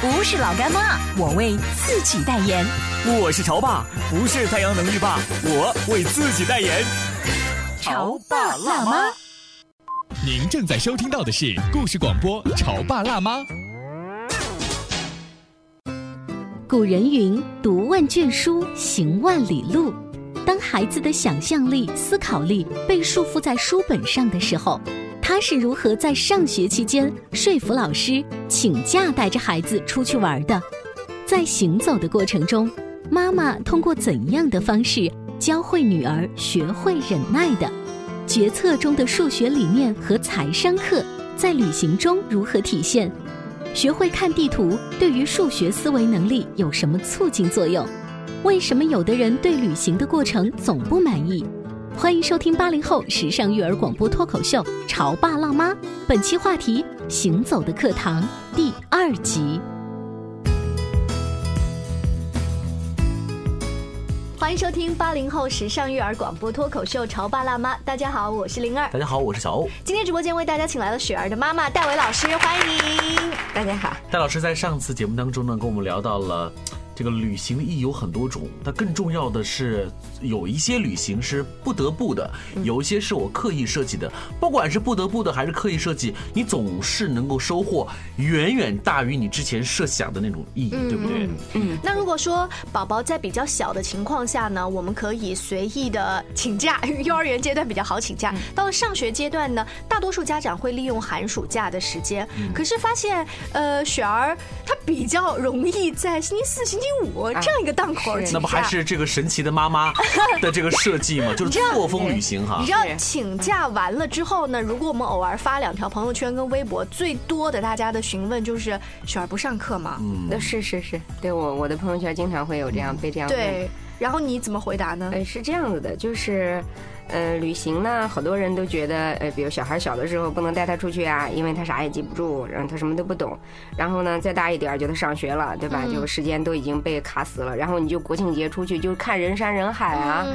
不是老干妈，我为自己代言。我是潮爸，不是太阳能浴霸，我为自己代言。潮爸辣妈。您正在收听到的是故事广播《潮爸辣妈》。古人云：“读万卷书，行万里路。”当孩子的想象力、思考力被束缚在书本上的时候，他是如何在上学期间说服老师请假带着孩子出去玩的？在行走的过程中，妈妈通过怎样的方式教会女儿学会忍耐的？决策中的数学理念和财商课在旅行中如何体现？学会看地图对于数学思维能力有什么促进作用？为什么有的人对旅行的过程总不满意？欢迎收听八零后时尚育儿广播脱口秀《潮爸辣妈》，本期话题：行走的课堂第二集。欢迎收听八零后时尚育儿广播脱口秀《潮爸辣妈》，大家好，我是灵儿。大家好，我是小欧。今天直播间为大家请来了雪儿的妈妈戴维老师，欢迎。大家好，戴老师在上次节目当中呢，跟我们聊到了。这个旅行的意义有很多种，但更重要的是，有一些旅行是不得不的，有一些是我刻意设计的。不管是不得不的还是刻意设计，你总是能够收获远远大于你之前设想的那种意义，对不对？嗯。那如果说宝宝在比较小的情况下呢，我们可以随意的请假，幼儿园阶段比较好请假。到了上学阶段呢，大多数家长会利用寒暑假的时间。可是发现，呃，雪儿她比较容易在星期四、星期五这样一个档口，那不还是这个神奇的妈妈 的这个设计吗？就是错峰旅行哈。你知道请假完了之后呢？如果我们偶尔发两条朋友圈跟微博，最多的大家的询问就是雪儿不上课吗？嗯，那是是是，对我我的朋友圈经常会有这样被这样问。对，然后你怎么回答呢？哎，是这样子的，就是。呃，旅行呢，好多人都觉得，呃，比如小孩小的时候不能带他出去啊，因为他啥也记不住，然后他什么都不懂。然后呢，再大一点就他上学了，对吧？就时间都已经被卡死了。然后你就国庆节出去就看人山人海啊。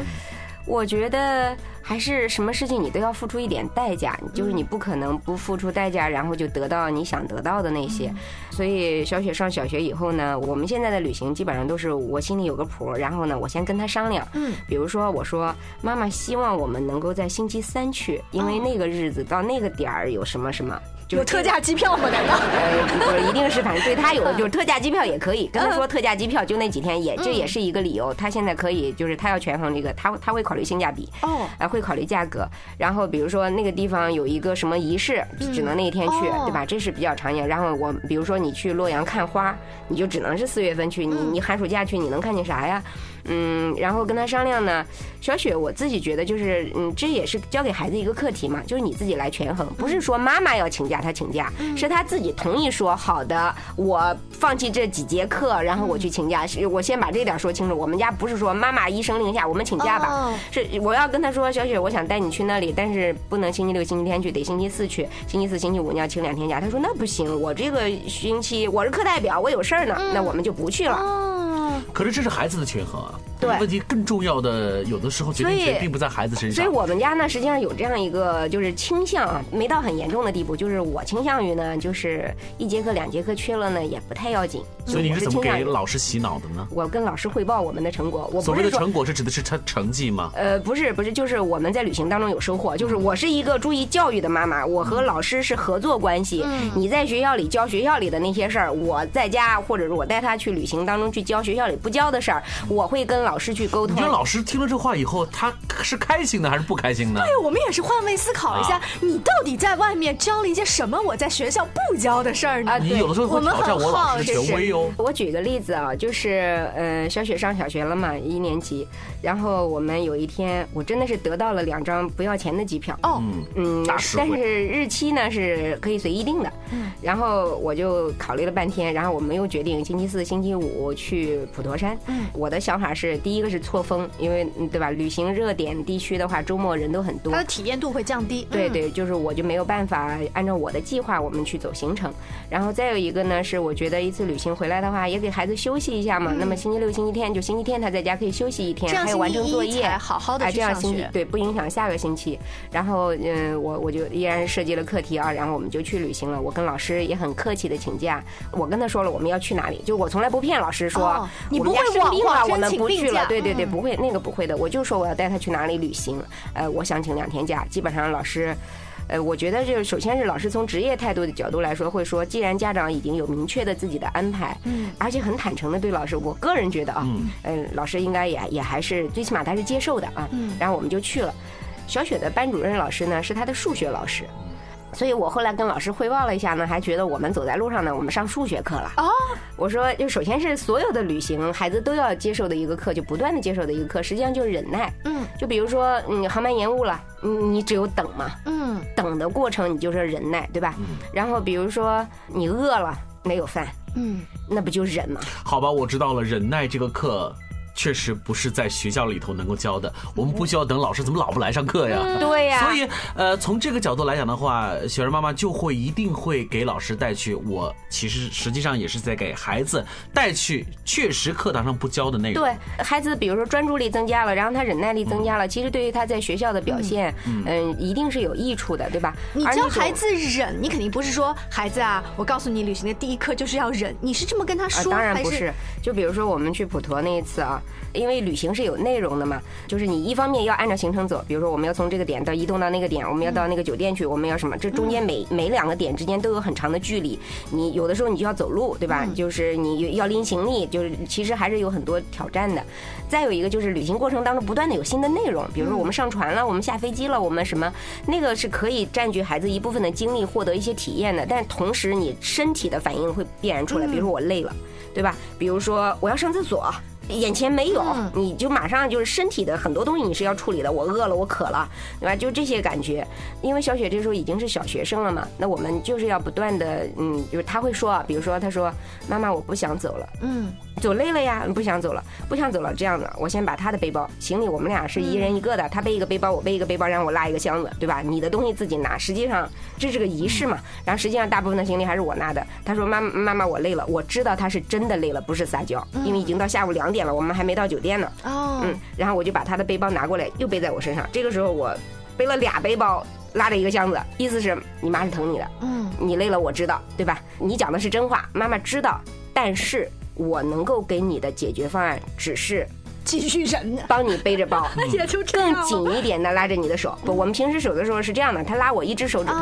我觉得还是什么事情你都要付出一点代价，就是你不可能不付出代价，然后就得到你想得到的那些。所以小雪上小学以后呢，我们现在的旅行基本上都是我心里有个谱，然后呢，我先跟她商量。嗯，比如说我说妈妈希望我们能够在星期三去，因为那个日子到那个点儿有什么什么。有特价机票吗？难道？呃，不一定是，反正对他有的就是特价机票也可以。跟他说特价机票就那几天，也这也是一个理由。他现在可以，就是他要权衡这个，他他会考虑性价比哦，啊会考虑价格。然后比如说那个地方有一个什么仪式，只能那一天去，对吧？这是比较常见。然后我比如说你去洛阳看花，你就只能是四月份去。你你寒暑假去，你能看见啥呀？嗯，然后跟他商量呢，小雪，我自己觉得就是，嗯，这也是教给孩子一个课题嘛，就是你自己来权衡，不是说妈妈要请假他请假，是他自己同意说好的，我放弃这几节课，然后我去请假。是我先把这点说清楚，我们家不是说妈妈一声令下我们请假吧，是我要跟他说，小雪，我想带你去那里，但是不能星期六、星期天去，得星期四去，星期四、星期五你要请两天假。他说那不行，我这个星期我是课代表，我有事儿呢，那我们就不去了。可是这是孩子的权衡啊，对问题更重要的，有的时候决定权并不在孩子身上。所以我们家呢，实际上有这样一个就是倾向啊，没到很严重的地步，就是我倾向于呢，就是一节课、两节课缺了呢，也不太要紧。所以你是怎么给老师洗脑的呢？我跟老师汇报我们的成果。我所谓的成果是指的是成成绩吗？呃，不是，不是，就是我们在旅行当中有收获。就是我是一个注意教育的妈妈，我和老师是合作关系。你在学校里教学校里的那些事儿，我在家或者是我带他去旅行当中去教学校里。里不教的事儿，我会跟老师去沟通。你觉得老师听了这话以后，他是开心的还是不开心的？对，我们也是换位思考一下，你到底在外面教了一些什么我在学校不教的事儿呢？你有的时候会挑战我老师权威哦。我举个例子啊，就是呃，小雪上小学了嘛，一年级，然后我们有一天，我真的是得到了两张不要钱的机票哦，嗯，但是日期呢是可以随意定的，嗯，然后我就考虑了半天，然后我们又决定星期四、星期五去普陀山。嗯，我的想法是，第一个是错峰，因为对吧？旅行热点地区的话，周末人都很多，它的体验度会降低。对对，就是我就没有办法按照我的计划我们去走行程。然后再有一个呢，是我觉得一次旅行回来的话，也给孩子休息一下嘛。那么星期六、星期天就星期天他在家可以休息一天，还有完成作业，好好的这样星期对不影响下个星期。然后嗯，我我就依然设计了课题啊，然后我们就去旅行了。我跟老师也很客气的请假，我跟他说了我们要去哪里，就我从来不骗老师说你不会生病了，我们不去了。对对对，不会那个不会的，我就说我要带他去哪里旅行。呃，我想请两天假，基本上老师。呃，我觉得就是首先是老师从职业态度的角度来说，会说，既然家长已经有明确的自己的安排，嗯，而且很坦诚的对老师，我个人觉得啊，嗯，老师应该也也还是最起码他是接受的啊，嗯，然后我们就去了。小雪的班主任老师呢是他的数学老师。所以我后来跟老师汇报了一下呢，还觉得我们走在路上呢，我们上数学课了。哦，我说就首先是所有的旅行，孩子都要接受的一个课，就不断的接受的一个课，实际上就是忍耐。嗯，就比如说你航班延误了，你你只有等嘛。嗯，等的过程你就是忍耐，对吧？嗯。然后比如说你饿了没有饭，嗯，那不就忍吗？好吧，我知道了，忍耐这个课。确实不是在学校里头能够教的，我们不需要等老师怎么老不来上课呀？对呀。所以，呃，从这个角度来讲的话，雪儿妈妈就会一定会给老师带去。我其实实际上也是在给孩子带去确实课堂上不教的内容。对孩子，比如说专注力增加了，然后他忍耐力增加了，其实对于他在学校的表现，嗯，一定是有益处的，对吧？你教孩子忍，你肯定不是说孩子啊，我告诉你，旅行的第一课就是要忍，你是这么跟他说？当然不是。就比如说我们去普陀那一次啊。因为旅行是有内容的嘛，就是你一方面要按照行程走，比如说我们要从这个点到移动到那个点，我们要到那个酒店去，我们要什么？这中间每每两个点之间都有很长的距离，你有的时候你就要走路，对吧？就是你要拎行李，就是其实还是有很多挑战的。再有一个就是旅行过程当中不断的有新的内容，比如说我们上船了，我们下飞机了，我们什么那个是可以占据孩子一部分的精力，获得一些体验的。但同时你身体的反应会必然出来，比如说我累了，对吧？比如说我要上厕所。眼前没有，你就马上就是身体的很多东西你是要处理的。我饿了，我渴了，对吧？就这些感觉。因为小雪这时候已经是小学生了嘛，那我们就是要不断的，嗯，就是他会说，比如说他说：“妈妈，我不想走了。”嗯。走累了呀，不想走了，不想走了。这样的，我先把他的背包、行李，我们俩是一人一个的，他背一个背包，我背一个背包，然后我拉一个箱子，对吧？你的东西自己拿。实际上这是个仪式嘛。然后实际上大部分的行李还是我拿的。他说：“妈妈妈，我累了。”我知道他是真的累了，不是撒娇，因为已经到下午两点了，我们还没到酒店呢。哦。嗯。然后我就把他的背包拿过来，又背在我身上。这个时候我背了俩背包，拉着一个箱子，意思是你妈是疼你的。嗯。你累了，我知道，对吧？你讲的是真话，妈妈知道，但是。我能够给你的解决方案只是继续忍，帮你背着包，更紧一点的拉着你的手。不，我们平时手的时候是这样的，他拉我一只手指头，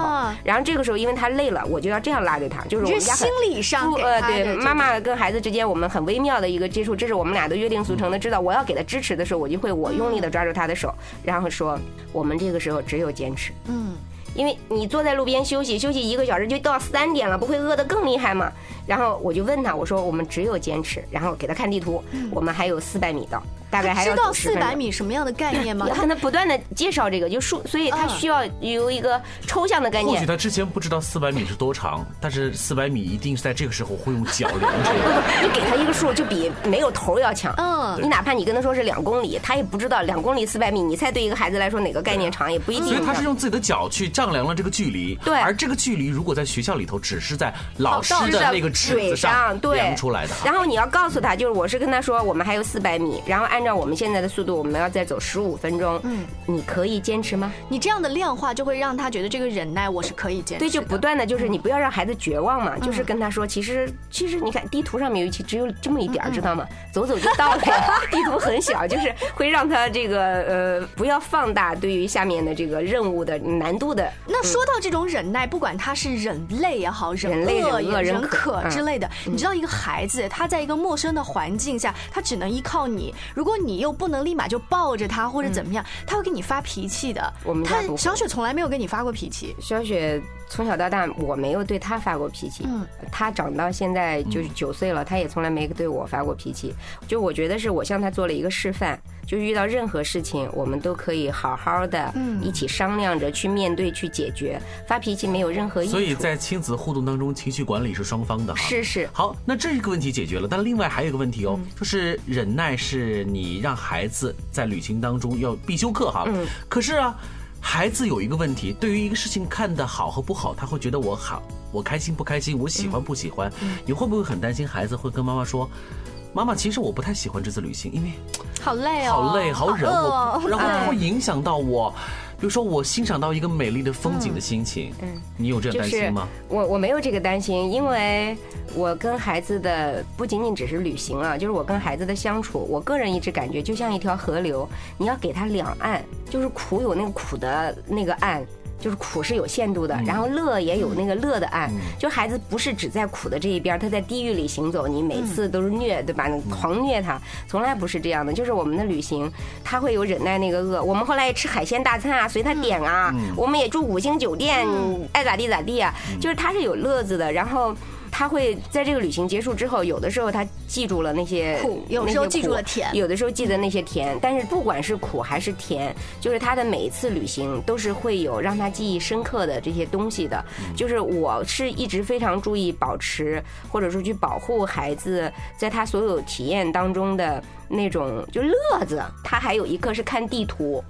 然后这个时候因为他累了，我就要这样拉着他，就是我们家心理上呃对妈妈跟孩子之间我们很微妙的一个接触，这是我们俩的约定俗成的。知道我要给他支持的时候，我就会我用力的抓住他的手，然后说我们这个时候只有坚持。嗯。因为你坐在路边休息，休息一个小时就到三点了，不会饿得更厉害吗？然后我就问他，我说我们只有坚持，然后给他看地图，我们还有四百米到。大概还要知道四百米什么样的概念吗？要 跟他不断的介绍这个，就数，所以他需要有一个抽象的概念。或许他之前不知道四百米是多长，但是四百米一定是在这个时候会用脚量出来。你给他一个数，就比没有头要强。嗯，你哪怕你跟他说是两公里，他也不知道两公里四百米。你猜对一个孩子来说哪个概念长，也不一定。所以他是用自己的脚去丈量了这个距离。对。而这个距离如果在学校里头只是在老师的那个尺子上量出来的。然后你要告诉他，就是我是跟他说我们还有四百米，然后按。按照我们现在的速度，我们要再走十五分钟，嗯，你可以坚持吗？你这样的量化就会让他觉得这个忍耐我是可以坚持。对，就不断的就是你不要让孩子绝望嘛，就是跟他说，其实其实你看地图上面尤其只有这么一点儿，知道吗？走走就到了，地图很小，就是会让他这个呃不要放大对于下面的这个任务的难度的。那说到这种忍耐，不管他是忍累也好，忍饿也忍渴之类的，你知道一个孩子他在一个陌生的环境下，他只能依靠你，如果你又不能立马就抱着他或者怎么样，他会给你发脾气的。我们他小雪从来没有跟你发过脾气，小雪。从小到大，我没有对他发过脾气。嗯，他长到现在就是九岁了，他也从来没对我发过脾气。就我觉得是我向他做了一个示范，就遇到任何事情，我们都可以好好的一起商量着去面对、去解决。发脾气没有任何意义。所以在亲子互动当中，情绪管理是双方的。是是。好，那这一个问题解决了，但另外还有一个问题哦，就是忍耐是你让孩子在旅行当中要必修课哈。嗯。可是啊。孩子有一个问题，对于一个事情看的好和不好，他会觉得我好，我开心不开心，我喜欢不喜欢。你会不会很担心孩子会跟妈妈说，妈妈，其实我不太喜欢这次旅行，因为好累哦，好累，好忍，我，然后它会影响到我。比如说，我欣赏到一个美丽的风景的心情，嗯，你有这样担心吗？我我没有这个担心，因为我跟孩子的不仅仅只是旅行啊，就是我跟孩子的相处，我个人一直感觉就像一条河流，你要给他两岸，就是苦有那个苦的那个岸。就是苦是有限度的，然后乐也有那个乐的岸。就孩子不是只在苦的这一边，他在地狱里行走，你每次都是虐，对吧？狂虐他，从来不是这样的。就是我们的旅行，他会有忍耐那个饿。我们后来也吃海鲜大餐啊，随他点啊。我们也住五星酒店，爱咋地咋地啊。就是他是有乐子的，然后。他会在这个旅行结束之后，有的时候他记住了那些苦，有时候记住了甜，有的时候记得那些甜。但是不管是苦还是甜，就是他的每一次旅行都是会有让他记忆深刻的这些东西的。就是我是一直非常注意保持，或者说去保护孩子在他所有体验当中的。那种就乐子，他还有一课是看地图。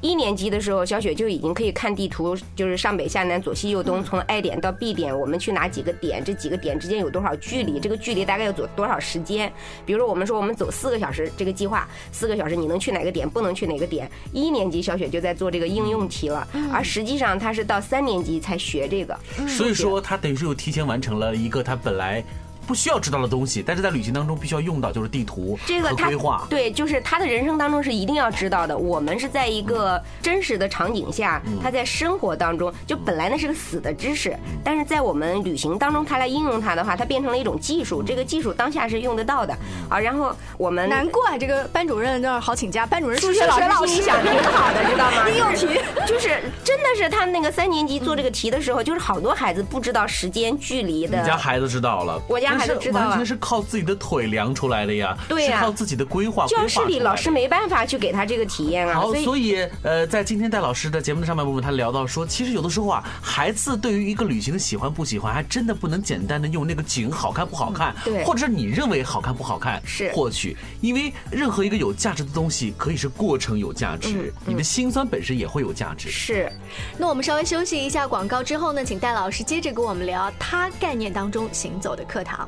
一年级的时候，小雪就已经可以看地图，就是上北下南左西右东，从 A 点到 B 点，我们去哪几个点？这几个点之间有多少距离？这个距离大概要走多少时间？比如说，我们说我们走四个小时，这个计划四个小时，你能去哪个点？不能去哪个点？一年级小雪就在做这个应用题了，而实际上他是到三年级才学这个。所以说，他等于是又提前完成了一个他本来。不需要知道的东西，但是在旅行当中必须要用到，就是地图这个规划。对，就是他的人生当中是一定要知道的。我们是在一个真实的场景下，他在生活当中就本来那是个死的知识，但是在我们旅行当中，他来应用它的话，它变成了一种技术。这个技术当下是用得到的啊。然后我们难怪这个班主任那好请假，班主任数学老师心想挺好的，知道吗？应用题就是真的是他那个三年级做这个题的时候，就是好多孩子不知道时间距离的。你家孩子知道了，我家。完全是靠自己的腿量出来的呀，对呀，靠自己的规划。教室里老师没办法去给他这个体验啊。好，所以呃，在今天戴老师的节目的上半部分，他聊到说，其实有的时候啊，孩子对于一个旅行的喜欢不喜欢，还真的不能简单的用那个景好看不好看，对，或者是你认为好看不好看是获取，因为任何一个有价值的东西，可以是过程有价值，你的心酸本身也会有价值。是，那我们稍微休息一下广告之后呢，请戴老师接着跟我们聊他概念当中行走的课堂。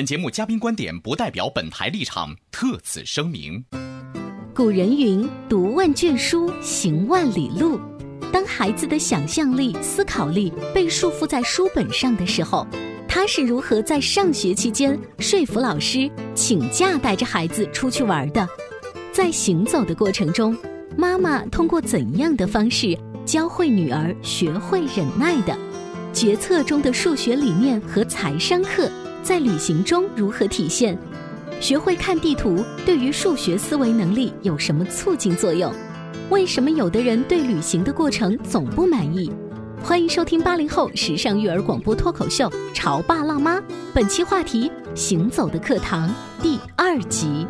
本节目嘉宾观点不代表本台立场，特此声明。古人云：“读万卷书，行万里路。”当孩子的想象力、思考力被束缚在书本上的时候，他是如何在上学期间说服老师请假带着孩子出去玩的？在行走的过程中。妈妈通过怎样的方式教会女儿学会忍耐的？决策中的数学理念和财商课在旅行中如何体现？学会看地图对于数学思维能力有什么促进作用？为什么有的人对旅行的过程总不满意？欢迎收听八零后时尚育儿广播脱口秀《潮爸辣妈》，本期话题：行走的课堂第二集。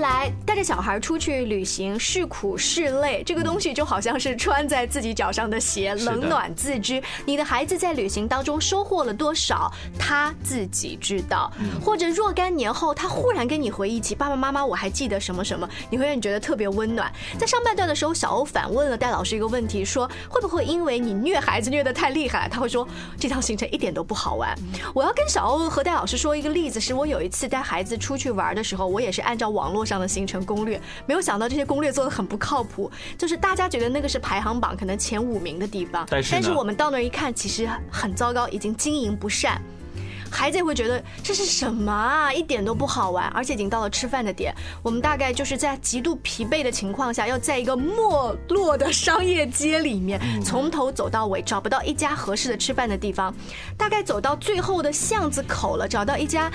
来带着小孩出去旅行是苦是累，这个东西就好像是穿在自己脚上的鞋，冷暖自知。你的孩子在旅行当中收获了多少，他自己知道。或者若干年后，他忽然跟你回忆起爸爸妈妈，我还记得什么什么，你会让你觉得特别温暖。在上半段的时候，小欧反问了戴老师一个问题，说会不会因为你虐孩子虐得太厉害，他会说这趟行程一点都不好玩。我要跟小欧和戴老师说一个例子，是我有一次带孩子出去玩的时候，我也是按照。网络上的行程攻略，没有想到这些攻略做的很不靠谱。就是大家觉得那个是排行榜可能前五名的地方，但是我们到那儿一看，其实很糟糕，已经经营不善。孩子也会觉得这是什么啊，一点都不好玩，而且已经到了吃饭的点。我们大概就是在极度疲惫的情况下，要在一个没落的商业街里面，从头走到尾，找不到一家合适的吃饭的地方。大概走到最后的巷子口了，找到一家。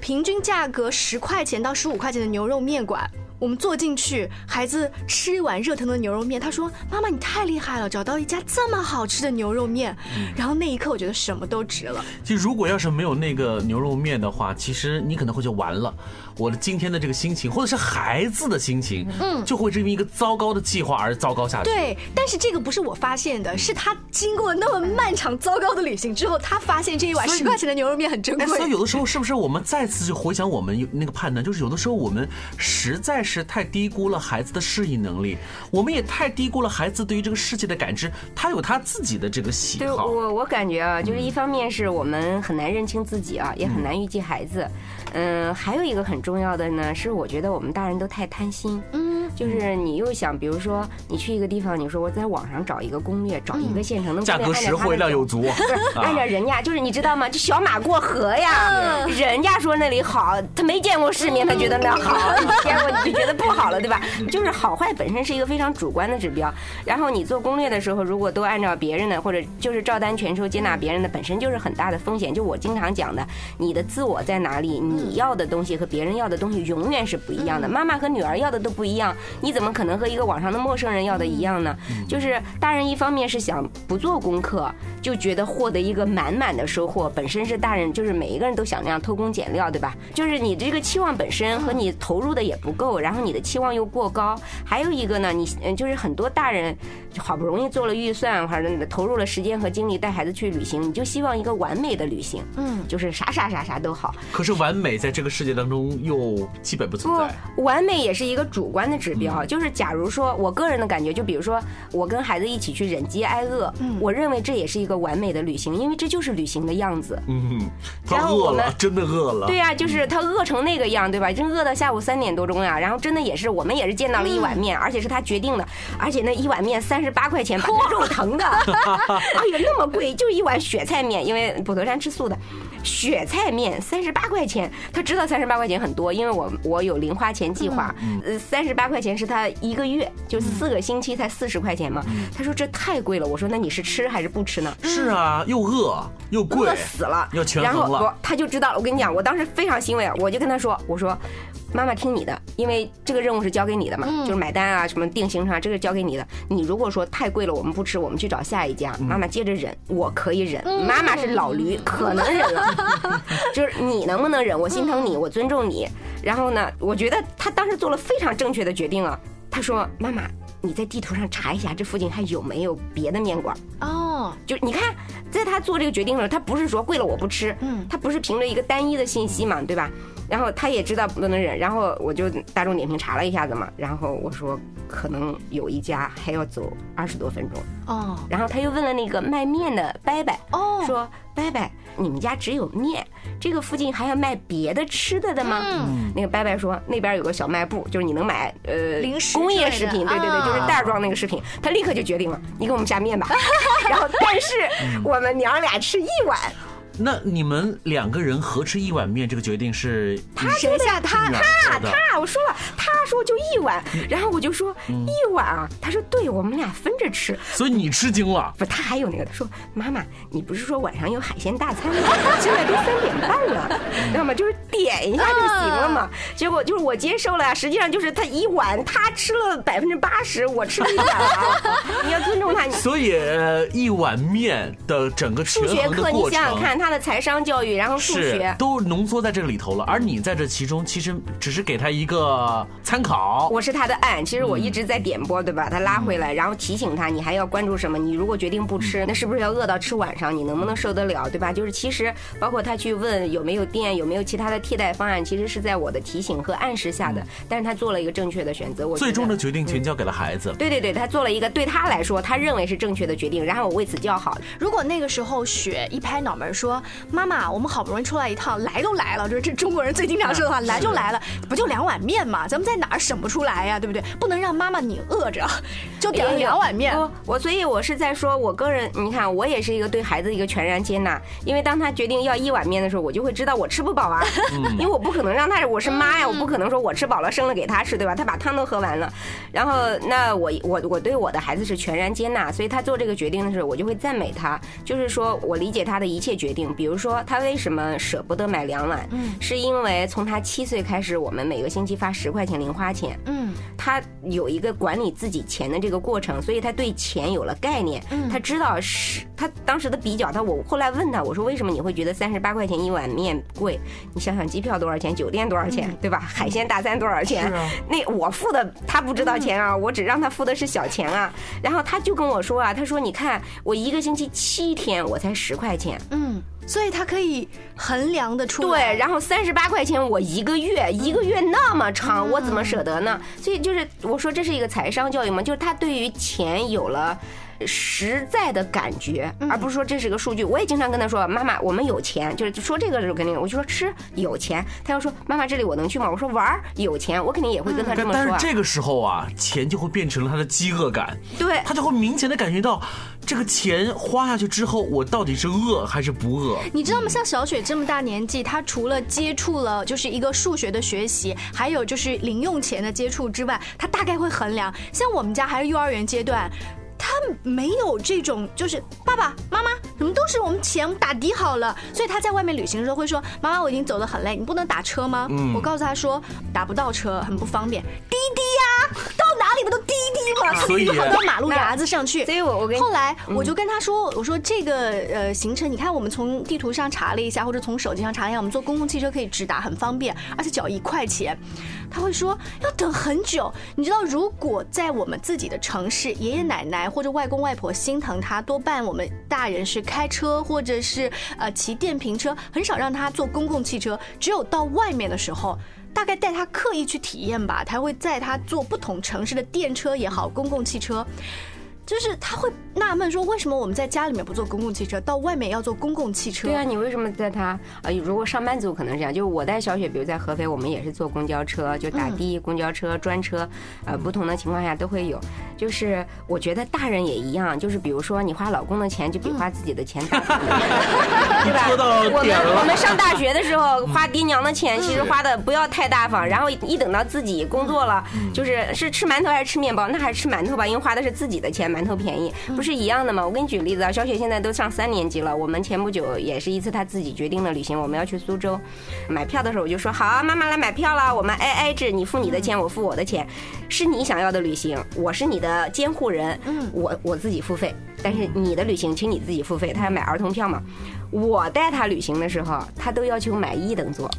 平均价格十块钱到十五块钱的牛肉面馆。我们坐进去，孩子吃一碗热腾的牛肉面。他说：“妈妈，你太厉害了，找到一家这么好吃的牛肉面。”然后那一刻，我觉得什么都值了。其实，如果要是没有那个牛肉面的话，其实你可能会就完了。我的今天的这个心情，或者是孩子的心情，嗯，就会因为一个糟糕的计划而糟糕下去。对，但是这个不是我发现的，是他经过那么漫长糟糕的旅行之后，他发现这一碗十块钱的牛肉面很珍贵。所以有的时候，是不是我们再次就回想我们那个判断，就是有的时候我们实在是。太低估了孩子的适应能力，我们也太低估了孩子对于这个世界的感知。他有他自己的这个喜好。我我感觉啊，就是一方面是我们很难认清自己啊，也很难预计孩子。嗯，还有一个很重重要的呢，是我觉得我们大人都太贪心。嗯，就是你又想，比如说你去一个地方，你说我在网上找一个攻略，找一个县城的价格实惠、量又足，不是按照人家，就是你知道吗？就小马过河呀，人家说那里好，他没见过世面，他觉得那好；你见过，你就觉得不好了，对吧？就是好坏本身是一个非常主观的指标。然后你做攻略的时候，如果都按照别人的，或者就是照单全收接纳别人的，本身就是很大的风险。就我经常讲的，你的自我在哪里？你你要的东西和别人要的东西永远是不一样的。妈妈和女儿要的都不一样，你怎么可能和一个网上的陌生人要的一样呢？就是大人一方面是想不做功课，就觉得获得一个满满的收获，本身是大人就是每一个人都想那样偷工减料，对吧？就是你这个期望本身和你投入的也不够，然后你的期望又过高。还有一个呢，你嗯就是很多大人就好不容易做了预算，或者投入了时间和精力带孩子去旅行，你就希望一个完美的旅行，嗯，就是啥啥啥啥都好。可是完美在这个。世界当中又基本不存在，完美也是一个主观的指标。就是假如说我个人的感觉，就比如说我跟孩子一起去忍饥挨饿，我认为这也是一个完美的旅行，因为这就是旅行的样子。嗯，他饿了，真的饿了。对呀，就是他饿成那个样，对吧？真饿到下午三点多钟呀，然后真的也是我们也是见到了一碗面，而且是他决定的，而且那一碗面三十八块钱，把他肉疼的。哎呀，那么贵，就一碗雪菜面，因为普陀山吃素的。雪菜面三十八块钱，他知道三十八块钱很多，因为我我有零花钱计划，呃，三十八块钱是他一个月，就四个星期才四十块钱嘛。他说这太贵了，我说那你是吃还是不吃呢？是啊，又饿又贵，饿死了，要权衡了。他就知道了，我跟你讲，我当时非常欣慰，我就跟他说，我说。妈妈听你的，因为这个任务是交给你的嘛，就是买单啊，什么定行程啊，这个交给你的。你如果说太贵了，我们不吃，我们去找下一家。妈妈接着忍，我可以忍。妈妈是老驴，可能忍了。就是你能不能忍？我心疼你，我尊重你。然后呢，我觉得他当时做了非常正确的决定啊。他说：“妈妈，你在地图上查一下，这附近还有没有别的面馆？”哦，就你看，在他做这个决定的时候，他不是说贵了我不吃，嗯，他不是凭着一个单一的信息嘛，对吧？然后他也知道不能忍，然后我就大众点评查了一下子嘛，然后我说可能有一家还要走二十多分钟。哦，然后他又问了那个卖面的伯伯哦，说伯伯，你们家只有面，这个附近还要卖别的吃的的吗？嗯，那个伯伯说那边有个小卖部，就是你能买呃零食工业食品，对对对，就是袋装那个食品，他立刻就决定了，你给我们下面吧，然后但是我们娘俩吃一碗。那你们两个人合吃一碗面，这个决定是他谁下他他他，我说了，他说就一碗，然后我就说一碗啊，他说对，我们俩分着吃。所以你吃惊了？不，他还有那个，他说妈妈，你不是说晚上有海鲜大餐吗？现在都三点半了，知道吗？就是点一下就行了嘛。结果就是我接受了呀，实际上就是他一碗，他吃了百分之八十，我吃了一碗啊。你要尊重他。所以一碗面的整个数学课，你想想看，他的财商教育，然后数学都浓缩在这个里头了，而你在这其中其实只是给他一个参考。我是他的案，其实我一直在点播，对吧？他拉回来，然后提醒他，你还要关注什么？你如果决定不吃，那是不是要饿到吃晚上？你能不能受得了，对吧？就是其实包括他去问有没有电，有没有其他的替代方案，其实是在我的提醒和暗示下的。但是他做了一个正确的选择，我最终的决定权交给了孩子。对对对，他做了一个对他来说他认为是正确的决定，然后我为此叫好。如果那个时候雪一拍脑门说：“妈妈，我们好不容易出来一趟，来都来了，就是这中国人最经常说的话，来就来了，不就两碗面嘛，咱们在哪儿省不出来呀，对不对？不能让妈妈你饿着，就点了两碗面。我所以，我是在说，我个人，你看，我也是一个对孩子一个全然接纳，因为当他决定要一碗面的时候，我就会知道我吃不饱啊，因为我不可能让他，我是妈呀，我不可能说我吃饱了生了给他吃，对吧？他把汤都喝完了，然后那我我我对我的孩子是全然接纳，所以他做这个决定的时候，我就会赞美他，就是说我理解他的一切决定，比如说他为什么舍不得买两碗，嗯，是因为从他七岁开始，我们每个星期发十块钱零花钱，嗯，他有一个管理自己钱的这个过程，所以他对钱有了概念，嗯，他知道是他当时的比较，他我后来问他，我说为什么你会觉得三十八块钱一碗面贵？你想想机票多少钱，酒店多少钱，对吧？海鲜大餐多少钱？那我付的他不知道钱啊，我只让他付的是小钱啊。然后他就跟我说啊，他说你看我一个星期七天我才十块钱，嗯。所以他可以衡量的出来。对，然后三十八块钱我一个月，一个月那么长，我怎么舍得呢？所以就是我说这是一个财商教育嘛，就是他对于钱有了。实在的感觉，而不是说这是个数据。我也经常跟他说：“妈妈，我们有钱。”就是说这个时候肯定，我就说吃有钱。他要说：“妈妈，这里我能去吗？”我说：“玩有钱。”我肯定也会跟他这么说。但是这个时候啊，钱就会变成了他的饥饿感。对，他就会明显的感觉到，这个钱花下去之后，我到底是饿还是不饿？你知道吗？像小雪这么大年纪，她除了接触了就是一个数学的学习，还有就是零用钱的接触之外，她大概会衡量。像我们家还是幼儿园阶段。他没有这种，就是爸爸妈妈，什么都是我们钱打的好了，所以他在外面旅行的时候会说：“妈妈，我已经走得很累，你不能打车吗？”我告诉他说：“打不到车，很不方便，滴滴呀，到哪里不都滴滴吗？所以跑到马路牙子上去。”所以我我跟后来我就跟他说：“我说这个呃行程，你看我们从地图上查了一下，或者从手机上查一下，我们坐公共汽车可以直达，很方便，而且只要一块钱。”他会说要等很久。你知道，如果在我们自己的城市，爷爷奶奶。或者外公外婆心疼他，多半我们大人是开车或者是呃骑电瓶车，很少让他坐公共汽车。只有到外面的时候，大概带他刻意去体验吧，他会载他坐不同城市的电车也好，公共汽车。就是他会纳闷说，为什么我们在家里面不坐公共汽车，到外面要坐公共汽车？对啊，你为什么在他呃，如果上班族可能这样，就是我带小雪，比如在合肥，我们也是坐公交车，就打的公交车、专车，呃，不同的情况下都会有。就是我觉得大人也一样，就是比如说你花老公的钱，就比花自己的钱大，对吧？我们我们上大学的时候花爹娘的钱，其实花的不要太大方，然后一等到自己工作了，就是是吃馒头还是吃面包？那还是吃馒头吧，因为花的是自己的钱嘛。馒头便宜不是一样的吗？我给你举例子啊，小雪现在都上三年级了。我们前不久也是一次她自己决定的旅行，我们要去苏州。买票的时候我就说好，啊妈妈来买票了，我们 A A 制，你付你的钱，我付我的钱，是你想要的旅行，我是你的监护人，嗯，我我自己付费，但是你的旅行请你自己付费。他要买儿童票嘛，我带他旅行的时候，他都要求买一等座，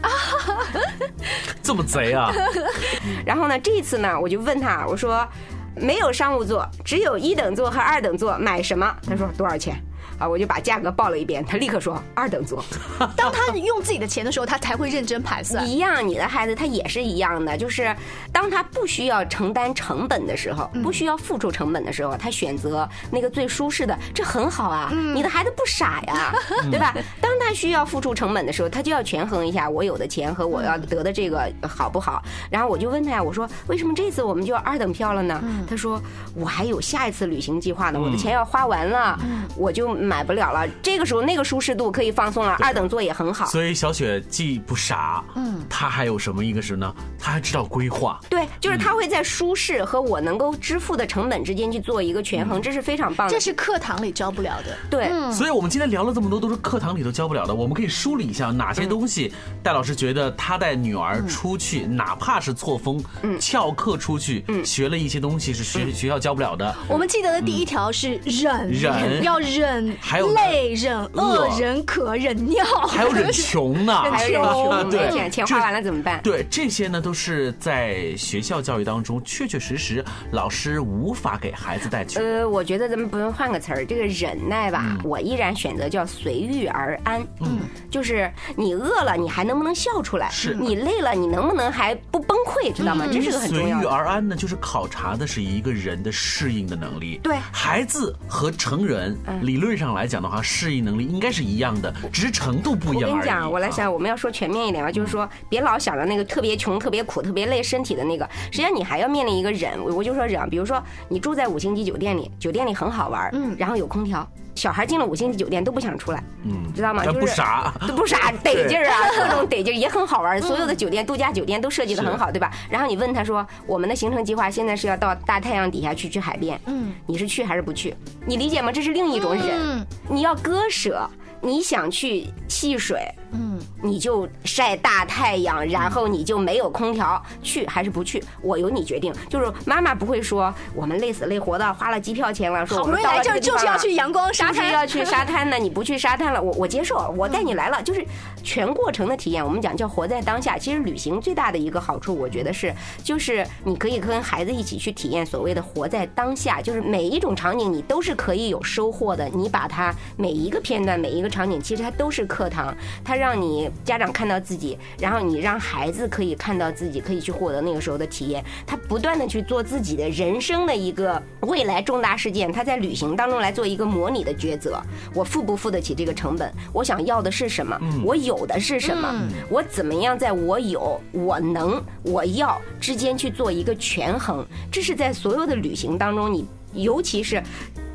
这么贼啊！然后呢，这一次呢，我就问他，我说。没有商务座，只有一等座和二等座，买什么？他说多少钱？啊，我就把价格报了一遍，他立刻说二等座。当他用自己的钱的时候，他才会认真盘算。一样，你的孩子他也是一样的，就是当他不需要承担成本的时候，不需要付出成本的时候，他选择那个最舒适的，这很好啊。你的孩子不傻呀，对吧？当他需要付出成本的时候，他就要权衡一下我有的钱和我要得的这个好不好。然后我就问他呀，我说为什么这次我们就要二等票了呢？他说我还有下一次旅行计划呢，我的钱要花完了，我就。就买不了了。这个时候那个舒适度可以放松了，二等座也很好。所以小雪既不傻，嗯，她还有什么一个是呢？她还知道规划。对，就是她会在舒适和我能够支付的成本之间去做一个权衡，这是非常棒的。这是课堂里教不了的。对，所以我们今天聊了这么多，都是课堂里头教不了的。我们可以梳理一下哪些东西，戴老师觉得他带女儿出去，哪怕是错峰、翘课出去，学了一些东西是学学校教不了的。我们记得的第一条是忍，忍要忍，还有累、忍饿、忍渴、忍尿，还有忍 穷呢，还有忍穷，对，钱花完了怎么办？对，这些呢都是在学校教育当中确确实实老师无法给孩子带去。呃，我觉得咱们不用换个词儿，这个忍耐吧，我依然选择叫随遇而安。嗯，就是你饿了，你还能不能笑出来？是你累了，你能不能还不崩溃？知道吗？这是个很重要。随遇而安呢，就是考察的是一个人的适应的能力。对，孩子和成人理论上来讲的话，适应能力应该是一样的，只是程度不一样我跟你讲，我来想，我们要说全面一点吧，就是说，别老想着那个特别穷、特别苦、特别累身体的那个，实际上你还要面临一个忍。我就说忍，比如说你住在五星级酒店里，酒店里很好玩，嗯，然后有空调。小孩进了五星级酒店都不想出来，嗯，知道吗？就是不傻，都 不傻，得劲儿啊，各种得劲儿也很好玩。所有的酒店、度假酒店都设计的很好，对吧？然后你问他说：“我们的行程计划现在是要到大太阳底下去去海边，嗯，你是去还是不去？你理解吗？这是另一种忍，你要割舍。你想去戏水，嗯，你就晒大太阳，然后你就没有空调，去还是不去？我由你决定。就是妈妈不会说我们累死累活的花了机票钱了，说我们到了这就是要去阳光沙滩，要去沙滩呢。你不去沙滩了，我我接受，我带你来了，就是全过程的体验。我们讲叫活在当下。其实旅行最大的一个好处，我觉得是，就是你可以跟孩子一起去体验所谓的活在当下，就是每一种场景你都是可以有收获的。你把它每一个片段，每一个。场景其实它都是课堂，它让你家长看到自己，然后你让孩子可以看到自己，可以去获得那个时候的体验。他不断的去做自己的人生的一个未来重大事件，他在旅行当中来做一个模拟的抉择。我付不付得起这个成本？我想要的是什么？我有的是什么？我怎么样在我有、我能、我要之间去做一个权衡？这是在所有的旅行当中，你尤其是。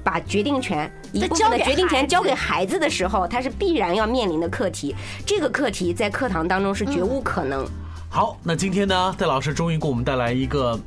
把决定权一部分的决定权交给孩子的时候，他是必然要面临的课题。这个课题在课堂当中是绝无可能。好，那今天呢，戴老师终于给我们带来一个。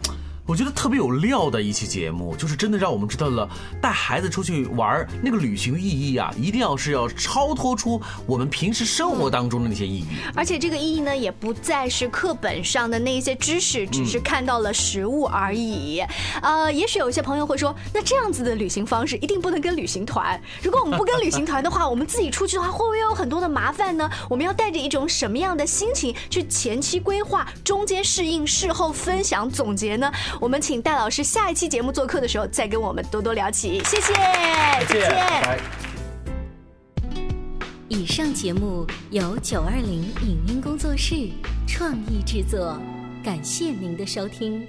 我觉得特别有料的一期节目，就是真的让我们知道了带孩子出去玩那个旅行的意义啊，一定要是要超脱出我们平时生活当中的那些意义。而且这个意义呢，也不再是课本上的那些知识，只是看到了实物而已。呃，也许有些朋友会说，那这样子的旅行方式一定不能跟旅行团。如果我们不跟旅行团的话，我们自己出去的话，会不会有很多的麻烦呢？我们要带着一种什么样的心情去前期规划、中间适应、事后分享、总结呢？我们请戴老师下一期节目做客的时候，再跟我们多多聊起。谢谢，再见。以上节目由九二零影音工作室创意制作，感谢您的收听。